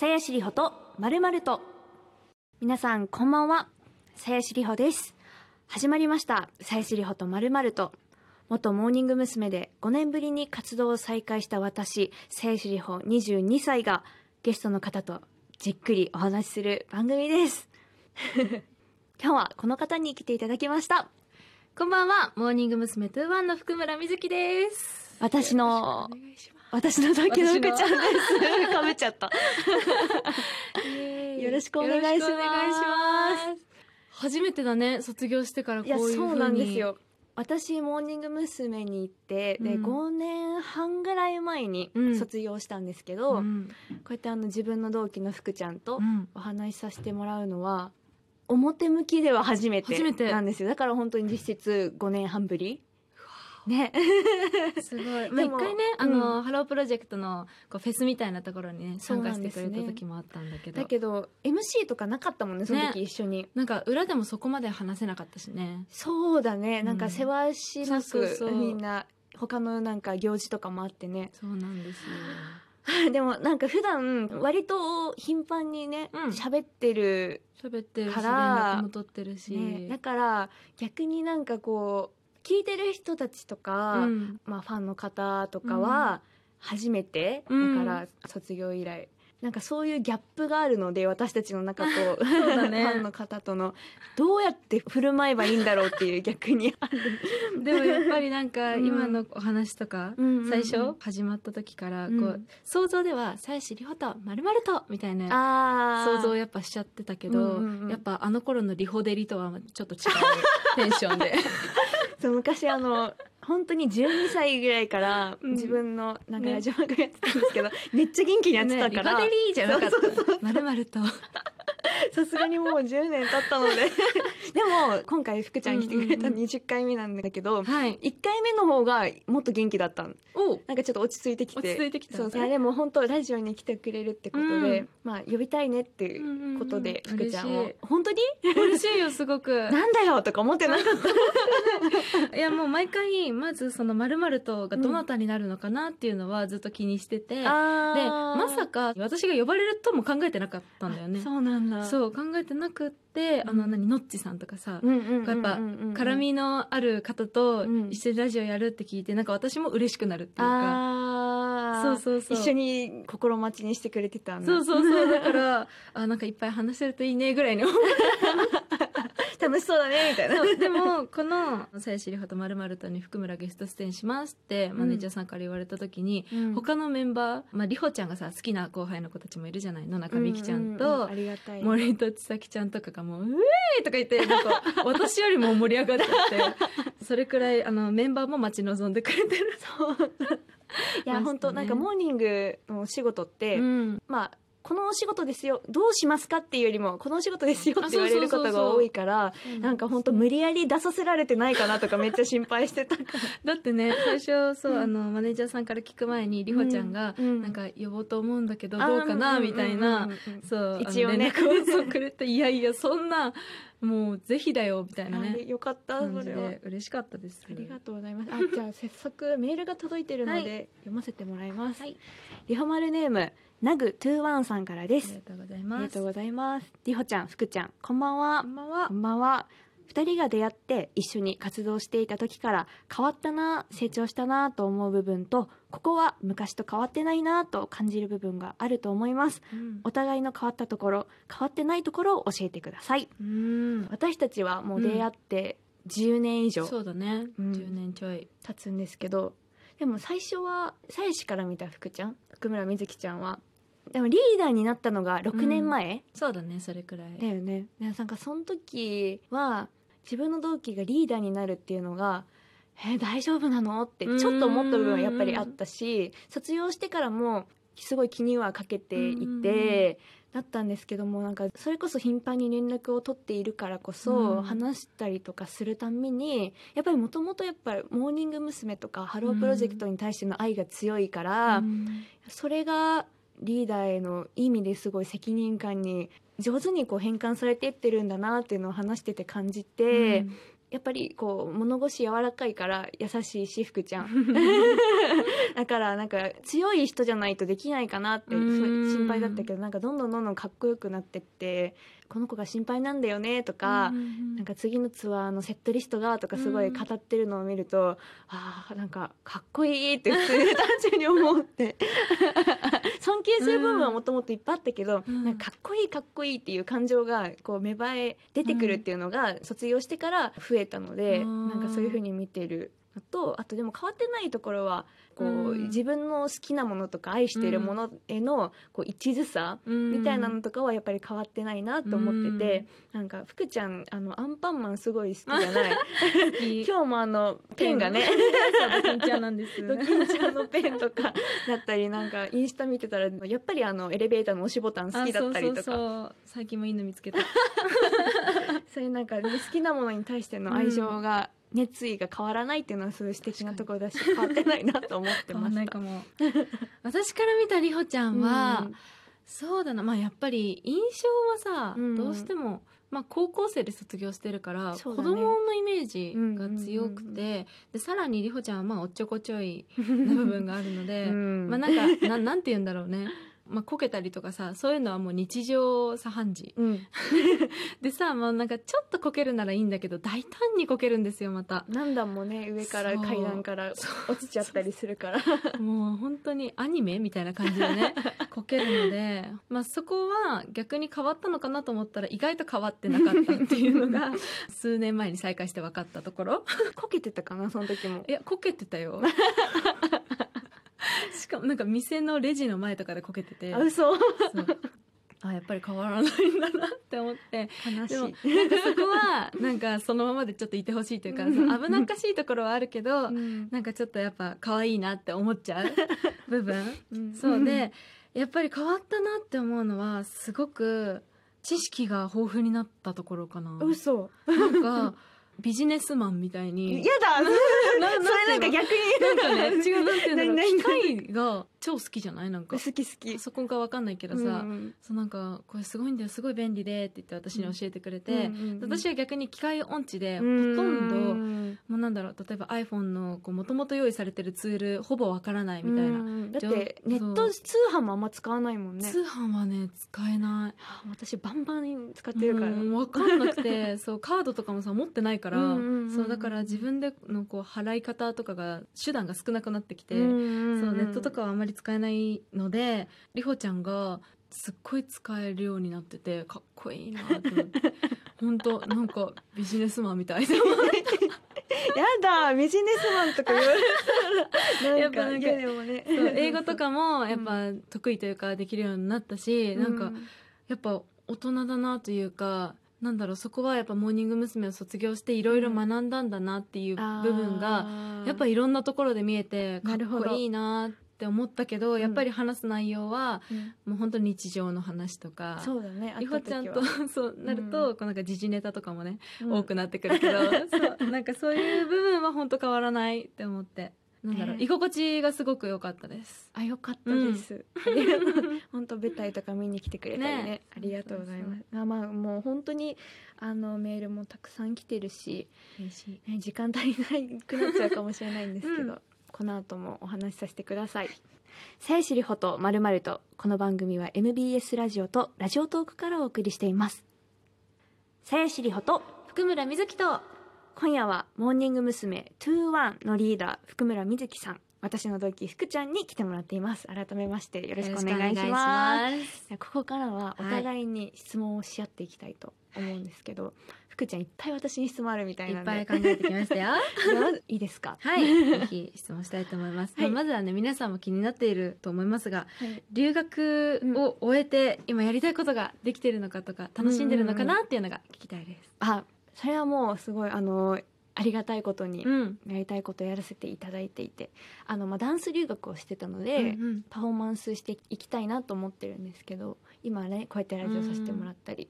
さやしりほとまるまると。皆さんこんばんは。さやしりほです。始まりました。さやしりほとまるまると。元モーニング娘。で5年ぶりに活動を再開した私さやしりほ22歳がゲストの方とじっくりお話しする番組です。今日はこの方に来ていただきました。こんばんは、モーニング娘。トゥーワンの譜久村聖です。私の私の同期の福ちゃんです私かぶ っちゃったす。よろしくお願いしますます。初めてだね、卒業してからこいうやいう風に。そうなんです。よ私モーニング娘。に行って、でうん5年半ぐらい前にうん卒業したんですけど、こうん。うやってあの自分の同期の福ちゃんとうんお話しさせてもらうのは表向きでは初めて初めてなんですよだから本当に実質5年半ぶりね。すごい。一回ね、あの、ハロープロジェクトのこうフェスみたいなところにね、参加してくれた時もあったんだけど。だけど MC とかなかったもんねその時ね。一緒に、なんか裏でもそこまで話せなかったしね。そうだね。なんかうん世話しなく、そうそうそう。みんな。他のなんか行事とかもあってね。そうなんですよ。でもなんか普段割と頻繁にねうん。喋、ってる、喋ってるし、連から絡も取ってるし。ね、だから逆になんかこう聞いてる人たちとか、うん。まあ、ファンの方とかは初めて、うん。だから卒業以来。なんかそういうギャップがあるので私たちの中と ね。ファンの方との。どうやって振る舞えばいいんだろうっていう逆に。ある。でもやっぱりなんかうん。今のお話とか、うん最初始まった時からこう、うん想像では「妻子里穂とまると」みたいな想像をやっぱしちゃってたけど、うんうんうん。やっぱあの頃のリホデリとはちょっと違うテンションで そう昔あの本当に12歳ぐらいからうん。自分のなんかね。ラジオ番組やってたんですけど、めっちゃ元気にやってたから。ねリホデリじゃなかった。まるまると。さすがにもう10年経ったのででも今回福ちゃん来てくれたうんうんうん。20回目なんだけど、はい。1回目の方がもっと元気だったの。おう。なんかちょっと落ち着いてきて。落ち着いてきたそうそうでも本当ラジオに来てくれるってことで、うんまあ呼びたいねっていうことで、うんうんうん。福ちゃんを。本当に？嬉しいよすごく。なんだよとか思ってなかった。いやもう毎回まずそのまるまるとがどなたになるのかなっていうのはずっと気にしてて、でまさか私が呼ばれるとも考えてなかったんだよね。そうなんだ。そう考えてなくって、あのうん。何のっちさんとかさ、やっぱ絡みのある方とうん。一緒にラジオやるって聞いてなんか私も嬉しくなるっていうか、そうそうそう。一緒に心待ちにしてくれてたんだ。そうそうそう。だからあなんかいっぱい話せるといいねぐらいに思う 楽しそうだねみたいな。そうでもこの「さやしりはとまるとに福村ゲスト出演します」ってマネージャーさんから言われた時に、うん。他のメンバー、まあ、りほちゃんがさ好きな後輩の子たちもいるじゃない野中美希ちゃんうううとありがたい。森戸千咲ちゃんとかがもう「うえー!」とか言ってなんか 私よりも盛り上がっちゃってそれくらいあのメンバーも待ち望んでくれてる。いやましたね本当なんかモーニングのお仕事って、うん。まあこのお仕事ですよどうしますかっていうよりもこのお仕事ですよって言われることが多いからなんか本当無理やり出させられてないかなとか めっちゃ心配してただってね最初そう、あのマネージャーさんから聞く前にりほちゃんが、うん。なんか呼ぼうと思うんだけどどうかなみたいな、うんうんうんうん。そう一応ね。そうくれていやいやそんなもうぜひだよみたいなあねよかったそれは。で嬉しかったです。ありがとうございます。あ、じゃあ早速メールが届いてるので、は読ませてもらいます。はい。リホマルネームナグトゥーワンさんからでありす。がとうございありますがとうございます。リホちゃん、福ちゃん、こんばんはこ。んばんはこんばんは。二人が出会って一緒に活動していた時から変わったな、成長したなと思う部分と、ここは昔と変わってないなと感じる部分があると思います。うんお互いの変わったところ、変わってないところを教えてください。うん私たちはもう出会って10年以上そうだね、うん10年ちょい経つんですけどでも最初は鞘師から見た福ちゃん譜久村聖ちゃんはでもリーダーになったのが6年前、そうだねそれくらい。だよね。でなんかその時は自分の同期がリーダーになるっていうのがえー大丈夫なの？ってちょっと思った部分はやっぱりあったし卒業してからもすごい気にはかけていてだったんですけどもなんかそれこそ頻繁に連絡を取っているからこそ、うん。話したりとかするたんびにやっぱりもともとやっぱりモーニング娘。とかハロープロジェクトに対しての愛が強いから、うん。それがリーダーへのいい意味ですごい責任感に上手にこう変換されていってるんだなっていうのを話してて感じて、やっぱりこう物腰柔らかいから優しいし福ちゃん。だからなんか強い人じゃないとできないかなってうん。心配だったけどなんかどんどんどんどんかっこよくなってってこの子が心配なんだよねとか、なんか次のツアーのセットリストがとかすごい語ってるのを見ると、ああなんかかっこいいって普通に単純に思って。尊敬する部分はもともといっぱいあったけど、うん。なんかかっこいいかっこいいっていう感情がこう芽生え出てくるっていうのが卒業してから増えたので、うん。なんかそういうふうに見てるのとあとでも変わってないところはこう、うん。自分の好きなものとか愛しているものへのこう一途さ、みたいなのとかはやっぱり変わってないなと思ってて、なんか福ちゃんあのアンパンマンすごい好きじゃない？今日もあのペンがね。ドキンちゃんなんです。ドキンちゃんのペンとかだったりなんかインスタ見てたらやっぱりあのエレベーターの押しボタン好きだったりとか。あそうそうそう。最近もいいの見つけた。そういうなんか、ね、好きなものに対しての愛情が、熱意が変わらないっていうのはそういう素敵なところだし変わってないなと思ってました。んないかも。私から見たりほちゃんは、うん。そうだな。まあやっぱり印象はさ、うん。どうしても、まあ、高校生で卒業してるから、ね。供のイメージが強くて、うんうんうん。でさらにりほちゃんはまあおっちょこちょいな部分があるので、うん。まあなんかななんて言うんだろうねまあ、こけたりとかさそういうのはもう日常茶飯事。うん、でさもうなんかちょっとこけるならいいんだけど大胆にこけるんですよまた。何段もね上から階段から落ちちゃったりするから。もう本当にアニメみたいな感じでね こけるので、まあ、そこは逆に変わったのかなと思ったら意外と変わってなかったっていうのが 数年前に再開して分かったところ。こけてたかなその時も。いやこけてたよ。しかもなんか店のレジの前とかでこけてて。あ嘘。あやっぱり変わらないんだなって思って。悲しでもいなんかそこはなんかそのままでちょっといてほしいというか危なっかしいところはあるけど、うん。なんかちょっとやっぱ可愛いなって思っちゃう 部分。うん。そうでやっぱり変わったなって思うのはすごく知識が豊富になったところかな。嘘。なんかビジネスマンみたいに。やだ。なそれなんか逆に。なんかね違うなんていうんだろう。何機械が超好きじゃない？なんか。好き好き。パソコンかわかんないけどさ、うんそうなんかこれすごいんだよすごい便利でって言って私に教えてくれて、うんうんうん。私は逆に機械音痴でほとうんどん。もうなんだろう例えば iPhone のもともと用意されてるツールほぼわからないみたいな、うんだってネット通販もあんま使わないもんね。通販はね使えない。はあ私バンバン使ってるから。うん分かんなくて。そうカードとかもさ持ってないから、うんうんうんうん。そうだから自分でのこう払い方とかが手段が少なくなってきて、うんうんうん。そうネットとかはあんまり使えないのでりほちゃんがすっごい使えるようになっててかっこいいなって思って。本当なんかビジネスマンみたいでやだビジネスマンとか言われたらなんかやっぱなんかいやでもね。そう英語とかもやっぱ得意というかできるようになったし、なんかやっぱ大人だなというかなんだろうそこはやっぱモーニング娘。を卒業していろいろ学んだんだなっていう部分が、やっぱりいろんなところで見えてかっこいいなって思ったけど、ん。やっぱり話す内容はもう本当に日常の話とか。そうだねりほちゃんと そうなると、うんこうなんか時事ネタとかもね、うん。多くなってくるけど そうなんかそういう部分は本当変わらないって思って。なんだろう、ね居心地がすごく良かったです。あよかったです、本当舞台とか見に来てくれたりねね。ありがとうございます。あまあもう本当にあのメールもたくさん来てるし、嬉しい。ね、時間足りなくなっちゃうかもしれないんですけど、うんこの後もお話しさせてください。さやしりほとまるまるとこの番組は MBS ラジオとラジオトークからお送りしています。さやしりほと福村瑞希と今夜はモーニング娘。21のリーダー福村瑞希さん。私の同期福ちゃんに来てもらっています。改めましてよろしくお願いします。ここからはお互いに質問をし合っていきたいと思うんですけど、福ちゃんいっぱい私に質問あるみたいいなんで。っぱい考えてきましたよ。いいですか？はい。ぜひ質問したいと思います、はい。まあまずはね皆さんも気になっていると思いますがはい。留学を終えて今やりたいことができているのかとか楽しんでるのかなっていうのが聞きたいです。あそれはもうすごいあのありがたいことにうん。やりたいことをやらせていただいていて。あの、まあ、ダンス留学をしてたので、うんうん。パフォーマンスしていきたいなと思ってるんですけど今ねこうやってラジオさせてもらったり、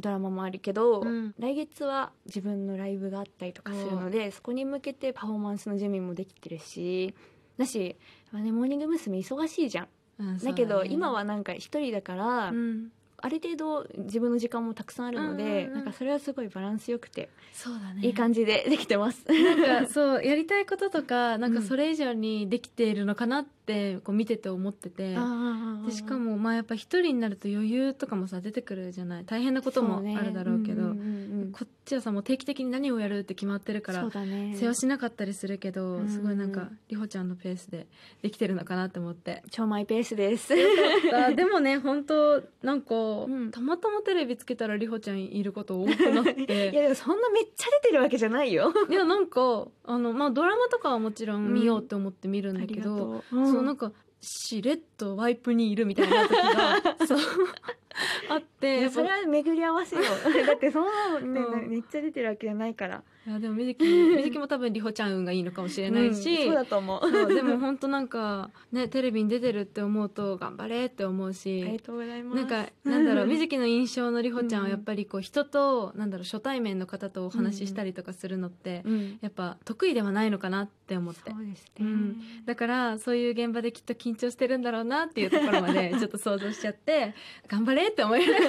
ドラマもあるけど、うん。来月は自分のライブがあったりとかするのでそこに向けてパフォーマンスの準備もできてるしだしやっぱねモーニング娘。忙しいじゃん。うんだけど、ね今はなんか一人だから、うんある程度自分の時間もたくさんあるので、うんうんうん。なんかそれはすごいバランスよくて、そうだね。いい感じでできてます。なんかそうやりたいこととか なんかそれ以上にできているのかなってこう見てて思ってて、でしかもまあやっぱ一人になると余裕とかもさ出てくるじゃない。大変なこともあるだろうけど。ね。うんうんうんうんこっちはさもう定期的に何をやるって決まってるからそうだね世話しなかったりするけど、うんすごいなんかりほちゃんのペースでできてるのかなって思って。超マイペースです。あ でもね本当なんか、うんたまたまテレビつけたらりほちゃんいること多くなっ いてやでもそんなめっちゃ出てるわけじゃないよ。いやなんかあの、まあ、ドラマとかはもちろん見ようって思って見るんだけど、う。そうなんかしれっとワイプにいるみたいな時がそうあってそれは巡り合わせよ。だってそんなのね、うんめっちゃ出てるわけじゃないから。いやでもみずきみずきも多分りほちゃん運がいいのかもしれないし、うんそうだと思う。でも本当なんかねテレビに出てるって思うと頑張れって思うあしりがとうございます。なんかなんだろうみずきの印象のりほちゃんはやっぱりこう人となんだろう初対面の方とお話ししたりとかするのってうん、やっぱ得意ではないのかなって思ってそうですね。うんだからそういう現場できっと緊張してるんだろうなっていうところまでちょっと想像しちゃって頑張れって思いながら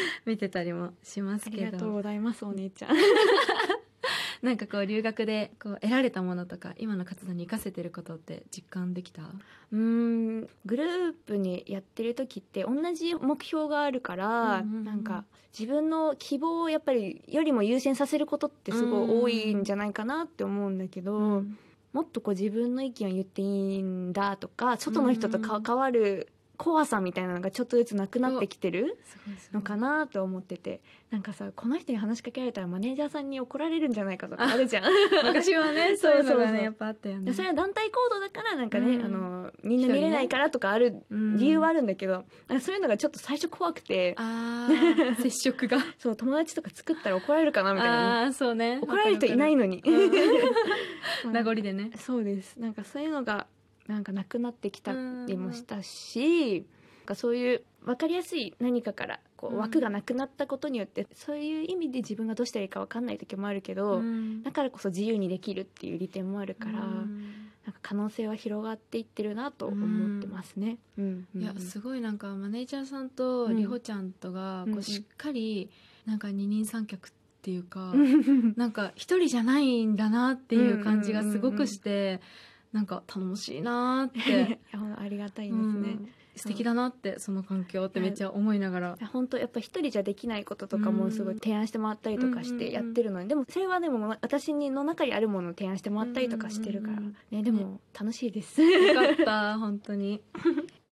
見てたりもしますけありがとうどございますお姉ちゃん。なんかこう留学でこう得られたものとか今の活動に生かせてることって実感できた？うーんグループにやってる時って同じ目標があるから、うんうんうんなんか自分の希望をやっぱりよりも優先させることってすごい多いんじゃないかなって思うんだけど、うんもっとこう自分の意見を言っていいんだとか外の人と関わる怖さみたいなのがちょっとずつなくなってきてるのかなと思ってて。なんかさこの人に話しかけられたらマネージャーさんに怒られるんじゃないかとかあるじゃん。昔はね そういうのがねやっぱあったよね。でそれは団体行動だからなんかね、うん。あのみんな見れないからとかあるうん。理由はあるんだけど、なんかそういうのがちょっと最初怖くて。接触が。そう友達とか作ったら怒られるかなみたいな。あそうね。怒られる人いないのに、うん。名残でね。そうです。なんかそういうのがなんかなくなってきたりもしたし、なんかそういう分かりやすい何かからこう枠がなくなったことによって、そういう意味で自分がどうしたらいいか分かんない時もあるけど、うん。だからこそ自由にできるっていう利点もあるから、うん。なんか可能性は広がっていってるなと思ってますね。うん。いやすごいなんかマネージャーさんとうん。りほちゃんとがこうん。しっかりなんか二人三脚っていうか、うん。なんか一人じゃないんだなっていう感じがすごくして、なんか頼もしいなーっいて、やほんとありがたいでうすね。ん。素敵だなってその環境ってめっちゃ思いながら。いや本当やっぱ一人じゃできないこととかもすごい提案してもらったりとかしてやってるのに、でもそれはでも私の中にあるものを提案してもらったりとかしてるから、ねでも楽しいです。よかった本当に